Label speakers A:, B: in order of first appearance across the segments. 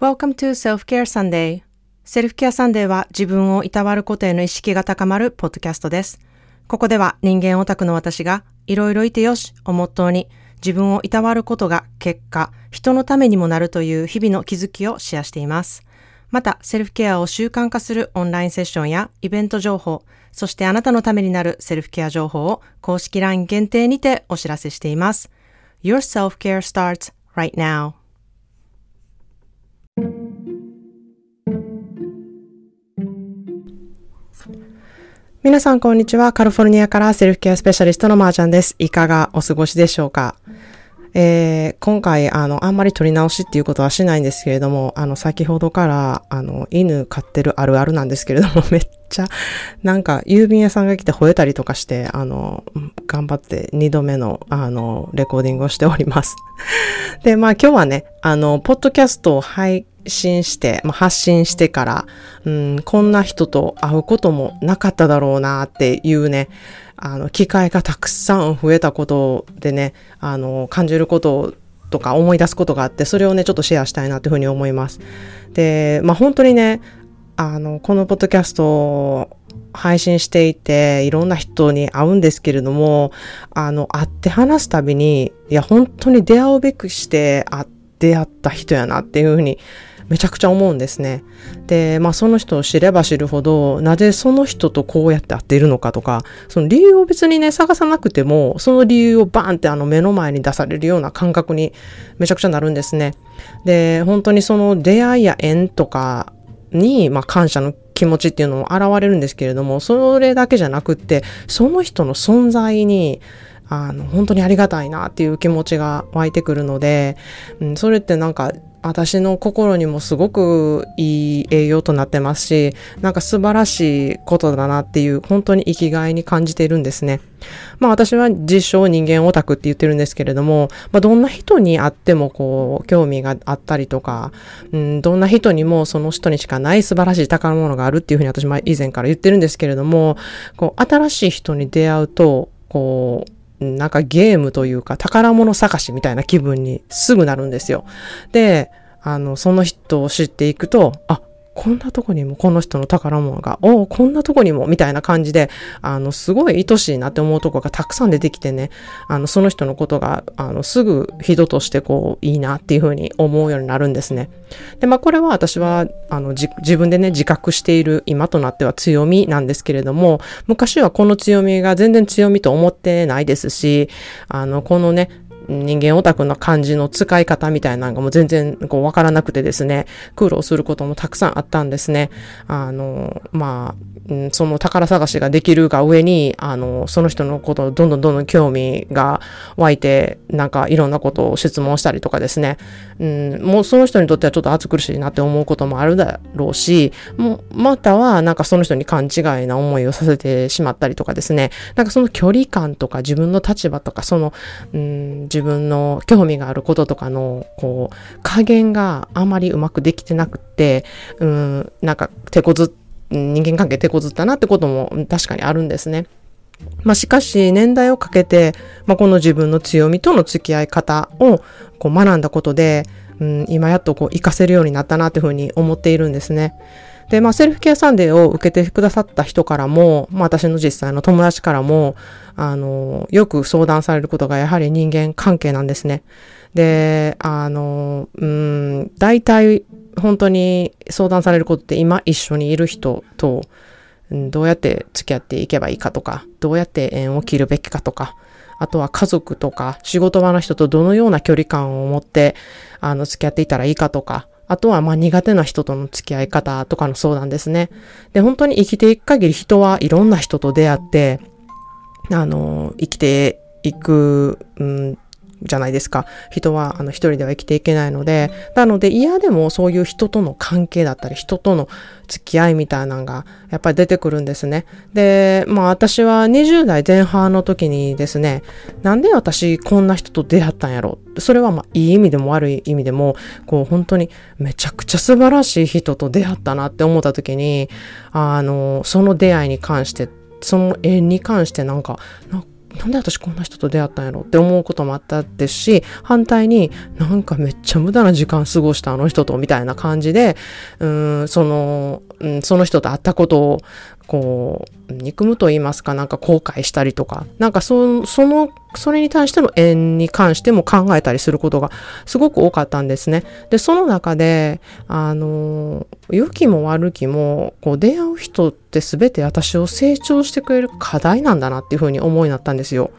A: Welcome to Self-Care Sunday. セルフケアサンデーは自分をいたわることへの意識が高まるポッドキャストです。ここでは人間オタクの私がいろいろいてよしをモットーに自分をいたわることが結果、人のためにもなるという日々の気づきをシェアしています。また、セルフケアを習慣化するオンラインセッションやイベント情報、そしてあなたのためになるセルフケア情報を公式 LINE 限定にてお知らせしています。Your self-care starts right now. 皆さん、こんにちは。カリフォルニアからセルフケアスペシャリストのまーちゃんです。いかがお過ごしでしょうか？えー、今回、あの、あんまり取り直しっていうことはしないんですけれども、あの、先ほどから、あの、犬飼ってるあるあるなんですけれども、めっちゃ、なんか、郵便屋さんが来て吠えたりとかして、あの、頑張って2度目の、あの、レコーディングをしております。で、まあ今日はね、あの、ポッドキャストを配信して、まあ、発信してから、うん、こんな人と会うこともなかっただろうなっていうね、あの、機会がたくさん増えたことでね、あの、感じることとか思い出すことがあって、それをね、ちょっとシェアしたいなというふうに思います。で、まあ本当にね、あの、このポッドキャストを配信していて、いろんな人に会うんですけれども、あの、会って話すたびに、いや、本当に出会うべくして会っ出会った人やなっていうふうに、めちゃくちゃ思うんですね。で、まあその人を知れば知るほど、なぜその人とこうやって会っているのかとか、その理由を別にね、探さなくても、その理由をバーンってあの目の前に出されるような感覚にめちゃくちゃなるんですね。で、本当にその出会いや縁とかに、まあ感謝の気持ちっていうのも現れるんですけれども、それだけじゃなくって、その人の存在に、あの、本当にありがたいなっていう気持ちが湧いてくるので、うん、それってなんか私の心にもすごくいい栄養となってますし、なんか素晴らしいことだなっていう、本当に生きがいに感じているんですね。まあ私は自称人間オタクって言ってるんですけれども、まあどんな人に会ってもこう、興味があったりとか、うん、どんな人にもその人にしかない素晴らしい宝物があるっていうふうに私も以前から言ってるんですけれども、こう、新しい人に出会うと、こう、なんかゲームというか宝物探しみたいな気分にすぐなるんですよ。で、あの、その人を知っていくと、あ、こんなとこにもこの人の宝物が、おこんなとこにもみたいな感じで、あの、すごい愛しいなって思うとこがたくさん出てきてね、あの、その人のことが、あの、すぐ人としてこう、いいなっていうふうに思うようになるんですね。で、まあ、これは私は、あの、自分でね、自覚している今となっては強みなんですけれども、昔はこの強みが全然強みと思ってないですし、あの、このね、人間オタクの漢字の使い方みたいなのがもう全然こうわからなくてですね、苦労することもたくさんあったんですね。あの、まあ、その宝探しができるが上に、あの、その人のことをどんどんどんどん興味が湧いて、なんかいろんなことを質問したりとかですね、うん、もうその人にとってはちょっと暑苦しいなって思うこともあるだろうし、もまたはなんかその人に勘違いな思いをさせてしまったりとかですね、なんかその距離感とか自分の立場とか、その、うん、自自分の興味があることとかの、こう、加減があまりうまくできてなくって、うん、なんか手こず、人間関係手こずったなってことも確かにあるんですね。まあしかし年代をかけて、まあこの自分の強みとの付き合い方をこう学んだことで、うん、今やっとこう活かせるようになったなっていうふうに思っているんですね。で、まあ、セルフケアサンデーを受けてくださった人からも、まあ、私の実際の友達からも、あの、よく相談されることがやはり人間関係なんですね。で、あの、うん、大体、本当に相談されることって今一緒にいる人と、どうやって付き合っていけばいいかとか、どうやって縁を切るべきかとか、あとは家族とか仕事場の人とどのような距離感を持って、あの、付き合っていたらいいかとか、あとは、まあ、苦手な人との付き合い方とかの相談ですね。で、本当に生きていく限り人はいろんな人と出会って、あの、生きていく、うん、じゃないですか。人は、あの、一人では生きていけないので、なので嫌でもそういう人との関係だったり、人との付き合いみたいなのが、やっぱり出てくるんですね。で、まあ私は20代前半の時にですね、なんで私こんな人と出会ったんやろ？それはまあいい意味でも悪い意味でも、こう本当にめちゃくちゃ素晴らしい人と出会ったなって思った時に、あの、その出会いに関して、その縁に関してなんか、ななんで私こんな人と出会ったんやろって思うこともあったですし、反対になんかめっちゃ無駄な時間過ごしたあの人とみたいな感じで、うん、その、うん、その人と会ったことをこう、憎むと言いますか、なんか後悔したりとか、なんかそその、それに対しての縁に関しても考えたりすることがすごく多かったんですね。で、その中で、あの、良きも悪きも、こう出会う人って全て私を成長してくれる課題なんだなっていうふうに思いになったんですよ。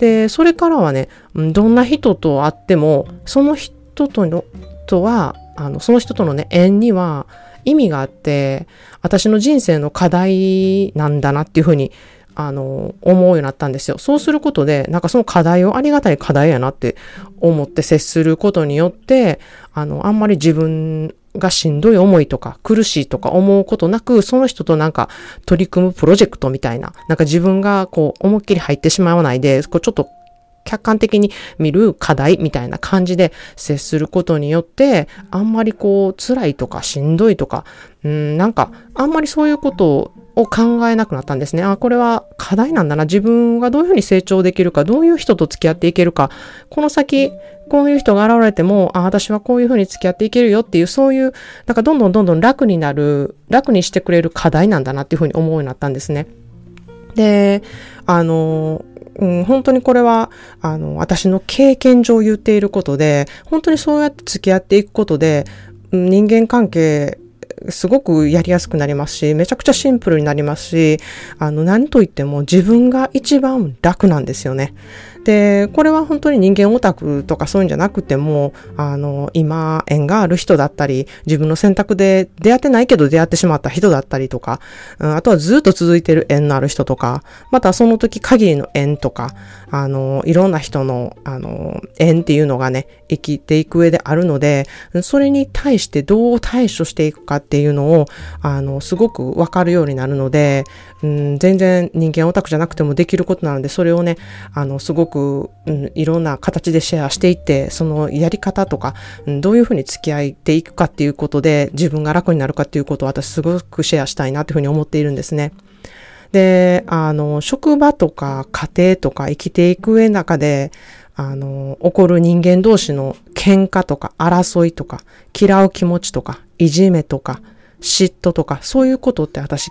A: で、それからはね、どんな人と会っても、その人との、とは、あの、その人とのね、縁には、意味があって、私の人生の課題なんだなっていうふうに、あの、思うようになったんですよ。そうすることで、なんかその課題をありがたい課題やなって思って接することによって、あの、あんまり自分がしんどい思いとか苦しいとか思うことなく、その人となんか取り組むプロジェクトみたいな、なんか自分がこう思いっきり入ってしまわないで、こうちょっと客観的に見る課題みたいな感じで接することによって、あんまりこう辛いとかしんどいとか、うん、なんかあんまりそういうことを考えなくなったんですね。あ、これは課題なんだな。自分がどういうふうに成長できるか、どういう人と付き合っていけるか、この先、こういう人が現れても、あ、私はこういうふうに付き合っていけるよっていう、そういう、なんかどんどんどんどん楽になる、楽にしてくれる課題なんだなっていうふうに思うようになったんですね。で、あの、うん、本当にこれは、あの、私の経験上言っていることで、本当にそうやって付き合っていくことで、人間関係、すごくやりやすくなりますし、めちゃくちゃシンプルになりますし、あの、何と言っても自分が一番楽なんですよね。で、これは本当に人間オタクとかそういうんじゃなくても、あの、今、縁がある人だったり、自分の選択で出会ってないけど出会ってしまった人だったりとか、うんあとはずっと続いてる縁のある人とか、またその時限りの縁とか、あの、いろんな人の、あの、縁っていうのがね、生きていく上であるので、それに対してどう対処していくかっていうのを、あの、すごくわかるようになるので、うん、全然人間オタクじゃなくてもできることなので、それをね、あの、すごく、くうん、いろんな形でシェアしていって、そのやり方とか、うん、どういうふうに付き合っていくかっていうことで、自分が楽になるかっていうことを私すごくシェアしたいなというふうに思っているんですね。で、あの、職場とか家庭とか生きていく上の中で、あの、起こる人間同士の喧嘩とか争いとか、嫌う気持ちとか、いじめとか、嫉妬とか、そういうことって私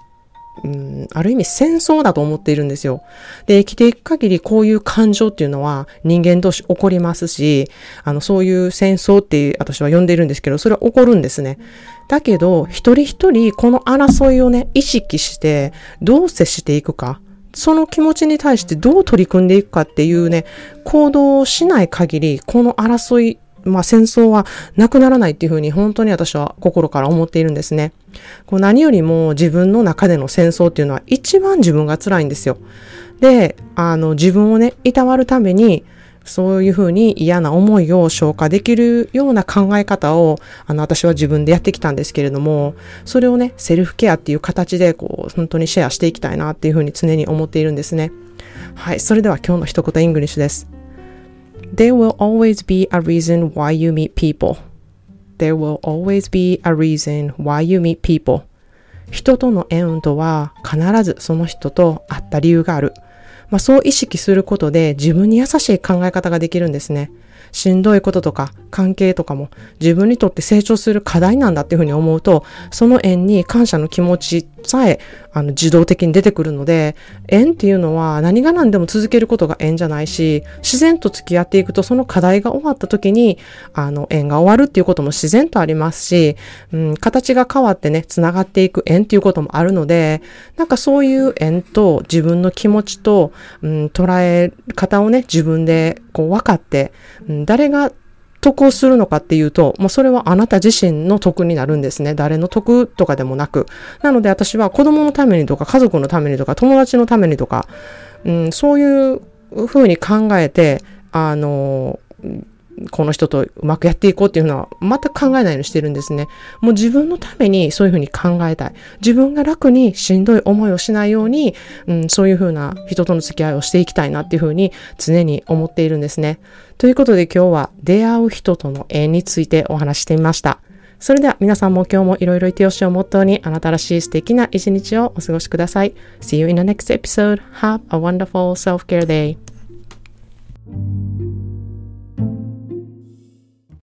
A: うん、ある意味戦争だと思っているんですよ。で、生きていく限りこういう感情っていうのは人間同士起こりますし、あの、そういう戦争って私は呼んでいるんですけど、それは起こるんですね。だけど、一人一人この争いをね、意識してどう接していくか。その気持ちに対してどう取り組んでいくかっていうね、行動をしない限り、この争いまあ戦争はなくならないっていうふうに本当に私は心から思っているんですね。こう何よりも自分の中での戦争っていうのは一番自分が辛いんですよ。で、あの自分をね、いたわるために、そういうふうに嫌な思いを消化できるような考え方を、あの、私は自分でやってきたんですけれども、それをね、セルフケアっていう形で、こう、本当にシェアしていきたいなっていうふうに常に思っているんですね。はい。それでは今日の一言イングリッシュです。There will always be a reason why you meet people. There will always be a reason why you meet people. 人との縁とは必ずその人と会った理由がある。まあ、そう意識することで自分に優しい考え方ができるんですね。しんどいこととか関係とかも自分にとって成長する課題なんだっていうふうに思うと、その縁に感謝の気持ちさえあの自動的に出てくるので、縁っていうのは何が何でも続けることが縁じゃないし、自然と付き合っていくとその課題が終わった時に、あの縁が終わるっていうことも自然とありますし、うん、形が変わってね、繋がっていく縁っていうこともあるので、なんかそういう縁と自分の気持ちと、うん、捉え方をね、自分でこう分かって、うん、誰が得をするのかっていうと、もうそれはあなた自身の得になるんですね。誰の得とかでもなく。なので私は子供のためにとか家族のためにとか友達のためにとか、うん、そういうふうに考えて、あの、この人とうまくやっていこうっていうのは全く考えないようにしてるんですね。もう自分のためにそういうふうに考えたい。自分が楽にしんどい思いをしないように、うん、そういうふうな人との付き合いをしていきたいなっていうふうに常に思っているんですね。ということで今日は出会う人との縁についてお話してみました。それでは皆さんも今日もいろいろいてよしをモットーにあなたらしい素敵な一日をお過ごしください。See you in the next episode. Have a wonderful self-care day.